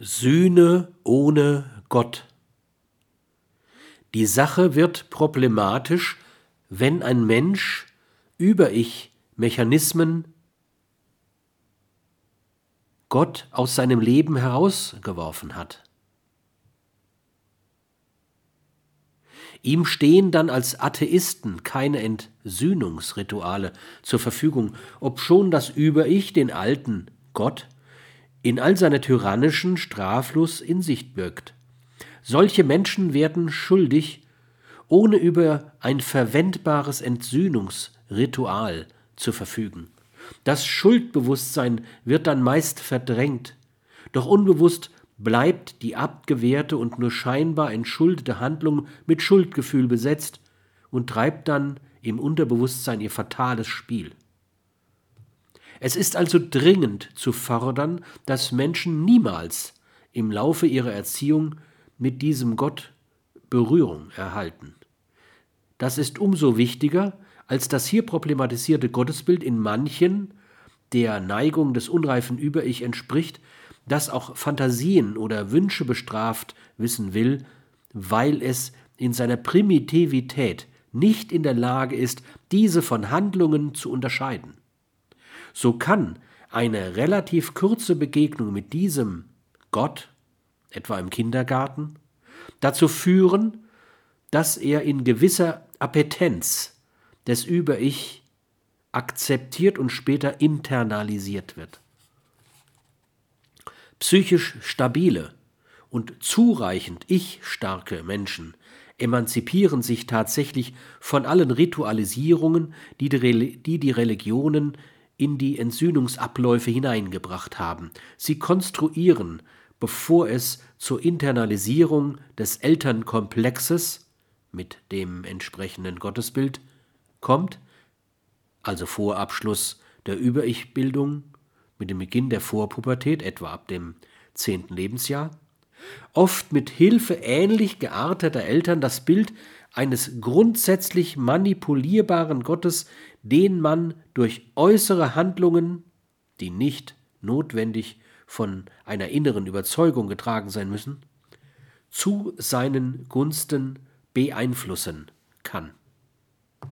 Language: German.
Sühne ohne Gott. Die Sache wird problematisch, wenn ein Mensch über ich Mechanismen Gott aus seinem Leben herausgeworfen hat. Ihm stehen dann als Atheisten keine Entsühnungsrituale zur Verfügung, obschon das Über-Ich den alten Gott in all seiner tyrannischen Straflos in Sicht birgt. Solche Menschen werden schuldig, ohne über ein verwendbares Entsühnungsritual zu verfügen. Das Schuldbewusstsein wird dann meist verdrängt, doch unbewusst bleibt die abgewehrte und nur scheinbar entschuldete Handlung mit Schuldgefühl besetzt und treibt dann im Unterbewusstsein ihr fatales Spiel. Es ist also dringend zu fordern, dass Menschen niemals im Laufe ihrer Erziehung mit diesem Gott Berührung erhalten. Das ist umso wichtiger, als das hier problematisierte Gottesbild in manchen der Neigung des unreifen Über-Ich entspricht, das auch Fantasien oder Wünsche bestraft wissen will, weil es in seiner Primitivität nicht in der Lage ist, diese von Handlungen zu unterscheiden. So kann eine relativ kurze Begegnung mit diesem Gott, etwa im Kindergarten, dazu führen, dass er in gewisser Appetenz des Über-Ich akzeptiert und später internalisiert wird. Psychisch stabile und zureichend ich-starke Menschen emanzipieren sich tatsächlich von allen Ritualisierungen, die die, Religionen in die Entsühnungsabläufe hineingebracht haben. Sie konstruieren, bevor es zur Internalisierung des Elternkomplexes mit dem entsprechenden Gottesbild kommt, also vor Abschluss der Über-Ich-Bildung, mit dem Beginn der Vorpubertät, etwa ab dem zehnten Lebensjahr, oft mit Hilfe ähnlich gearteter Eltern das Bild eines grundsätzlich manipulierbaren Gottes, den man durch äußere Handlungen, die nicht notwendig von einer inneren Überzeugung getragen sein müssen, zu seinen Gunsten beeinflussen kann.